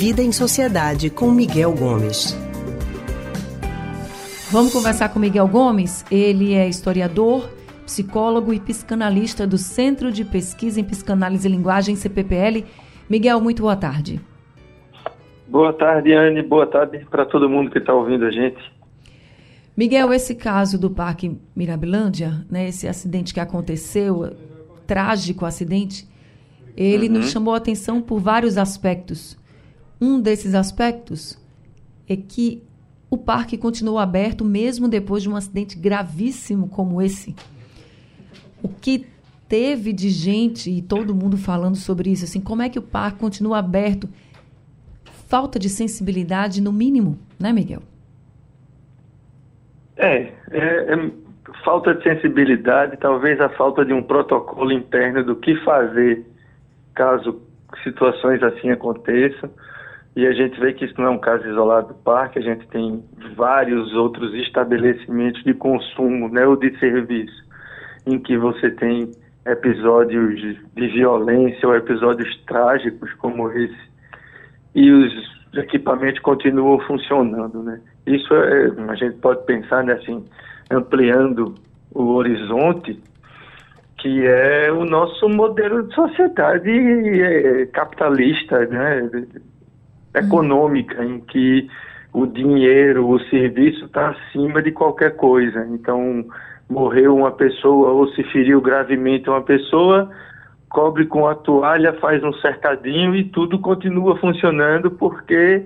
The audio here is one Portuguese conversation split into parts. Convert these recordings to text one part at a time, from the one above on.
Vida em Sociedade com Miguel Gomes. Vamos conversar com Miguel Gomes. Ele é historiador, psicólogo e psicanalista do Centro de Pesquisa em Psicanálise e Linguagem, CPPL. Miguel, muito boa tarde. Boa tarde, Anne. Boa tarde para todo mundo que está ouvindo a gente. Miguel, esse caso do Parque Mirabilândia, né, esse acidente que aconteceu, trágico acidente, ele uhum. nos chamou a atenção por vários aspectos. Um desses aspectos é que o parque continuou aberto mesmo depois de um acidente gravíssimo como esse. O que teve de gente e todo mundo falando sobre isso, assim, como é que o parque continua aberto? Falta de sensibilidade no mínimo, né, Miguel? É, é, é falta de sensibilidade, talvez a falta de um protocolo interno do que fazer caso situações assim aconteçam. E a gente vê que isso não é um caso isolado do parque, a gente tem vários outros estabelecimentos de consumo né, ou de serviço em que você tem episódios de violência ou episódios trágicos como esse e os equipamentos continuam funcionando, né? Isso é, a gente pode pensar né, assim, ampliando o horizonte, que é o nosso modelo de sociedade é, capitalista, né? Econômica, em que o dinheiro, o serviço está acima de qualquer coisa. Então, morreu uma pessoa ou se feriu gravemente uma pessoa, cobre com a toalha, faz um cercadinho e tudo continua funcionando porque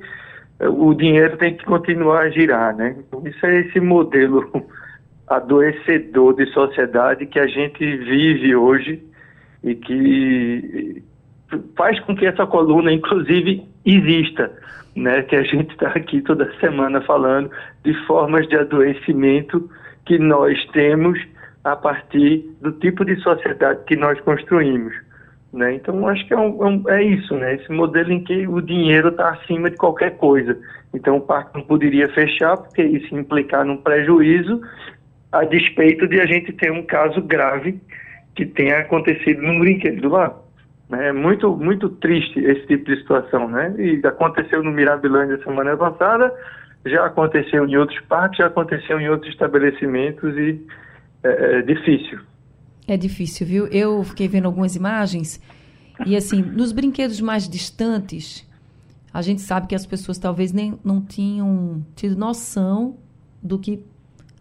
o dinheiro tem que continuar a girar, né? Então, isso é esse modelo adoecedor de sociedade que a gente vive hoje e que faz com que essa coluna, inclusive, exista, né? Que a gente está aqui toda semana falando de formas de adoecimento que nós temos a partir do tipo de sociedade que nós construímos. Né? Então, acho que é, um, é, é, isso, né? esse modelo em que o dinheiro está acima de qualquer coisa. Então, o parque não poderia fechar, porque isso implicar num prejuízo, a despeito de a gente ter um caso grave que tenha acontecido num brinquedo lá. É muito, muito triste esse tipo de situação, né? E aconteceu no Mirabilândia semana passada, já aconteceu em outros parques, já aconteceu em outros estabelecimentos e é, é difícil. É difícil, viu? Eu fiquei vendo algumas imagens e, assim, nos brinquedos mais distantes, a gente sabe que as pessoas talvez nem não tinham tido noção do que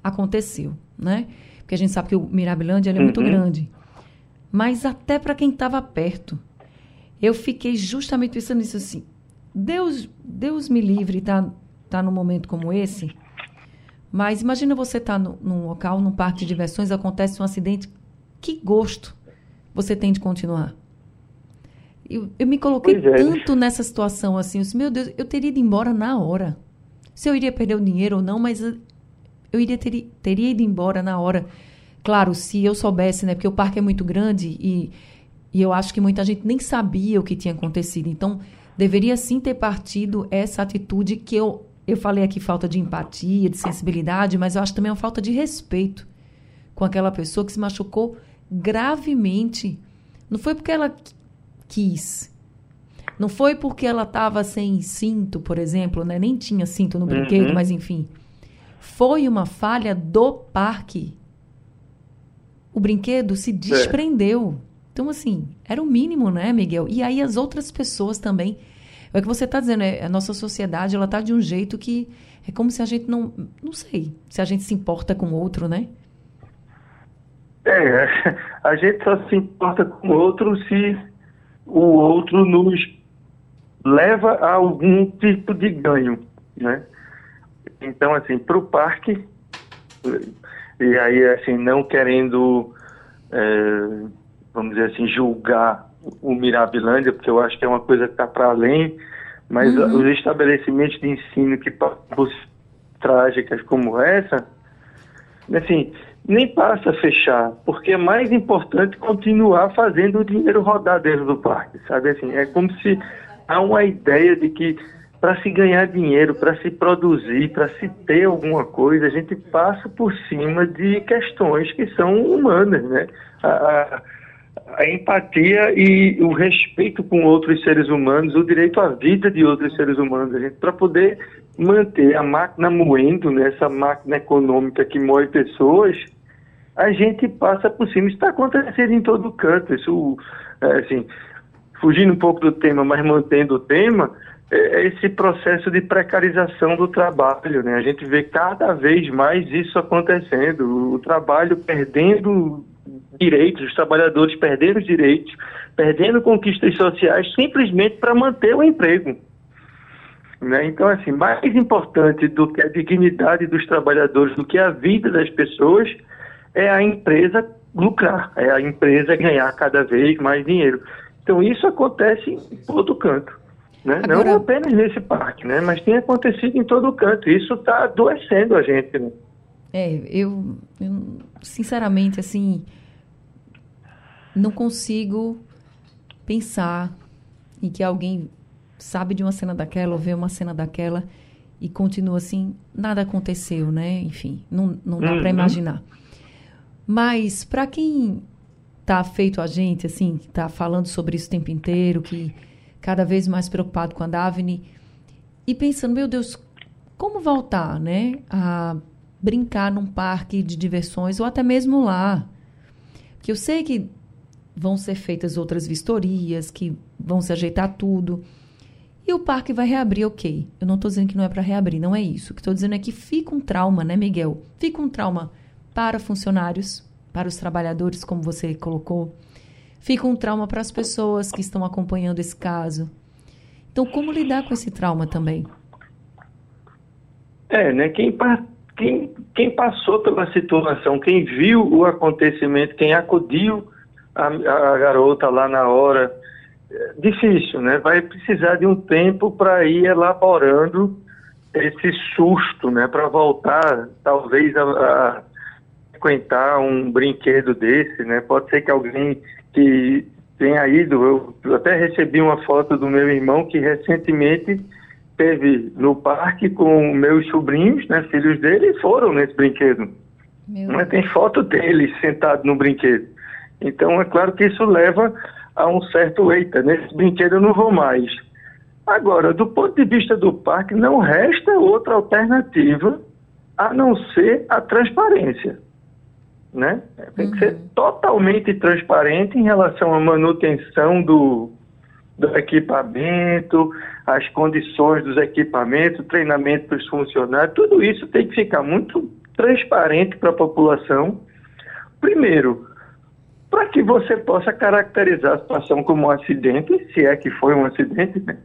aconteceu, né? Porque a gente sabe que o Mirabilândia é muito uhum. grande mas até para quem estava perto. Eu fiquei justamente pensando nisso assim. Deus, Deus me livre tá tá num momento como esse. Mas imagina você estar tá num local, num parque de diversões, acontece um acidente. Que gosto você tem de continuar? Eu, eu me coloquei é. tanto nessa situação assim. Eu disse, meu Deus, eu teria ido embora na hora. Se eu iria perder o dinheiro ou não, mas eu iria ter, teria ido embora na hora. Claro, se eu soubesse, né? Porque o parque é muito grande e, e eu acho que muita gente nem sabia o que tinha acontecido. Então, deveria sim ter partido essa atitude que eu, eu falei aqui, falta de empatia, de sensibilidade, mas eu acho também uma falta de respeito com aquela pessoa que se machucou gravemente. Não foi porque ela quis. Não foi porque ela estava sem cinto, por exemplo, né? Nem tinha cinto no brinquedo, uhum. mas enfim. Foi uma falha do parque o brinquedo se desprendeu. É. Então, assim, era o mínimo, né, Miguel? E aí as outras pessoas também. É o que você está dizendo, é, a nossa sociedade, ela está de um jeito que é como se a gente não. Não sei, se a gente se importa com o outro, né? É, a gente só se importa com o outro se o outro nos leva a algum tipo de ganho, né? Então, assim, para o parque, e aí, assim, não querendo, é, vamos dizer assim, julgar o Mirabilândia, porque eu acho que é uma coisa que está para além, mas uhum. os estabelecimentos de ensino que passam trágicas como essa, assim, nem passa a fechar, porque é mais importante continuar fazendo o dinheiro rodar dentro do parque, sabe? Assim, é como se há uma ideia de que para se ganhar dinheiro, para se produzir, para se ter alguma coisa, a gente passa por cima de questões que são humanas, né? A, a, empatia e o respeito com outros seres humanos, o direito à vida de outros seres humanos, para poder manter a máquina moendo, né, essa máquina econômica que moe pessoas, a gente passa por cima. Isso está acontecendo em todo canto. Isso, é, assim, fugindo um pouco do tema, mas mantendo o tema, é, é esse processo de precarização do trabalho. Né? A gente vê cada vez mais isso acontecendo, o trabalho perdendo direitos, os trabalhadores perdendo direitos, perdendo conquistas sociais simplesmente para manter o emprego. Né? Então, assim, mais importante do que a dignidade dos trabalhadores, do que a vida das pessoas, é a empresa lucrar, é a empresa ganhar cada vez mais dinheiro. Então, isso acontece em todo canto. Né? Agora... Não apenas nesse parque, né? mas tem acontecido em todo canto. Isso está adoecendo a gente. Né? É, eu, eu, sinceramente, assim, não consigo pensar em que alguém sabe de uma cena daquela ou vê uma cena daquela e continua assim, nada aconteceu, né? Enfim, não, não dá uhum. para imaginar. Mas para quem tá feito a gente, assim, que tá falando sobre isso o tempo inteiro, que cada vez mais preocupado com a Daphne e pensando, meu Deus, como voltar, né, a brincar num parque de diversões ou até mesmo lá? Porque eu sei que vão ser feitas outras vistorias, que vão se ajeitar tudo. E o parque vai reabrir, ok. Eu não estou dizendo que não é para reabrir, não é isso. O que estou dizendo é que fica um trauma, né, Miguel? Fica um trauma para funcionários, para os trabalhadores, como você colocou. Fica um trauma para as pessoas que estão acompanhando esse caso. Então, como lidar com esse trauma também? É, né? Quem, quem, quem passou pela situação, quem viu o acontecimento, quem acudiu a, a garota lá na hora. É difícil, né? Vai precisar de um tempo para ir elaborando esse susto, né? Para voltar, talvez, a, a frequentar um brinquedo desse, né? Pode ser que alguém que tenha ido, eu até recebi uma foto do meu irmão que recentemente teve no parque com meus sobrinhos, né, filhos dele, e foram nesse brinquedo. Mas tem foto dele sentado no brinquedo. Então, é claro que isso leva a um certo eita, nesse brinquedo eu não vou mais. Agora, do ponto de vista do parque, não resta outra alternativa a não ser a transparência. Né? Tem que ser uhum. totalmente transparente em relação à manutenção do, do equipamento, as condições dos equipamentos, treinamento dos funcionários, tudo isso tem que ficar muito transparente para a população. Primeiro, para que você possa caracterizar a situação como um acidente, se é que foi um acidente, né?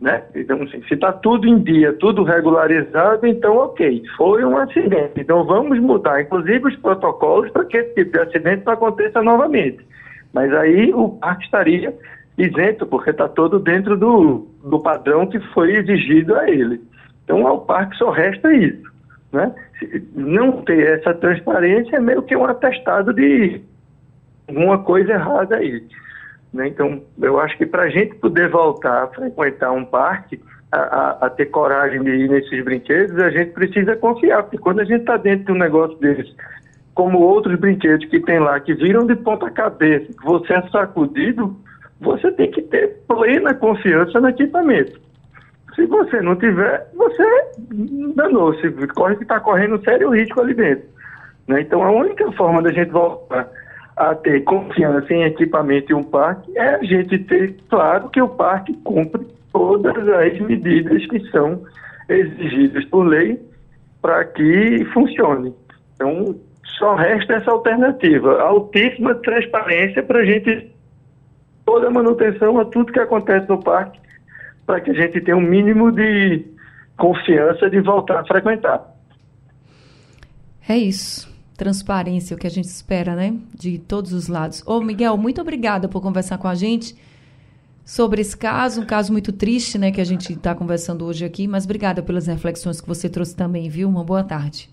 Né? Então, assim, se está tudo em dia, tudo regularizado, então, ok, foi um acidente. Então, vamos mudar, inclusive, os protocolos para que esse tipo de acidente não aconteça novamente. Mas aí o parque estaria isento, porque está todo dentro do, do padrão que foi exigido a ele. Então, ao parque só resta isso. Né? Não ter essa transparência é meio que um atestado de alguma coisa errada aí. Né? Então, eu acho que para a gente poder voltar a frequentar um parque, a, a, a, ter coragem de ir nesses brinquedos, a gente precisa confiar, porque quando a gente está dentro de um negócio desse, como outros brinquedos que tem lá, que viram de ponta cabeça, que você é sacudido, você tem que ter plena confiança no equipamento. Se você não tiver, você danou-se, corre que está correndo sério risco ali dentro. Né? Então, a única forma da gente voltar a ter confiança em equipamento e um parque é a gente ter claro que o parque cumpre todas as medidas que são exigidas por lei para que funcione. Então, só resta essa alternativa, altíssima transparência para a gente toda a manutenção a tudo que acontece no parque, para que a gente tenha um mínimo de confiança de voltar a frequentar. É isso transparência, o que a gente espera, né? De todos os lados. Ô, Miguel, muito obrigada por conversar com a gente sobre esse caso, um caso muito triste, né, que a gente está conversando hoje aqui, mas obrigada pelas reflexões que você trouxe também, viu? Uma boa tarde.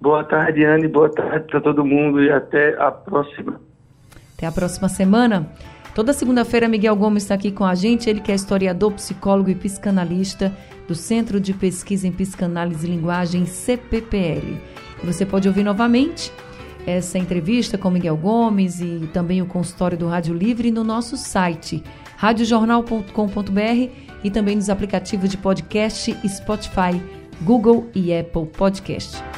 Boa tarde, Anne, boa tarde para todo mundo e até a próxima. Até a próxima semana. Toda segunda-feira, Miguel Gomes está aqui com a gente, ele que é historiador, psicólogo e psicanalista do Centro de Pesquisa em Psicanálise e Linguagem, CPPL. Você pode ouvir novamente essa entrevista com Miguel Gomes e também o consultório do Rádio Livre no nosso site radiojornal.com.br e também nos aplicativos de podcast Spotify, Google e Apple Podcast.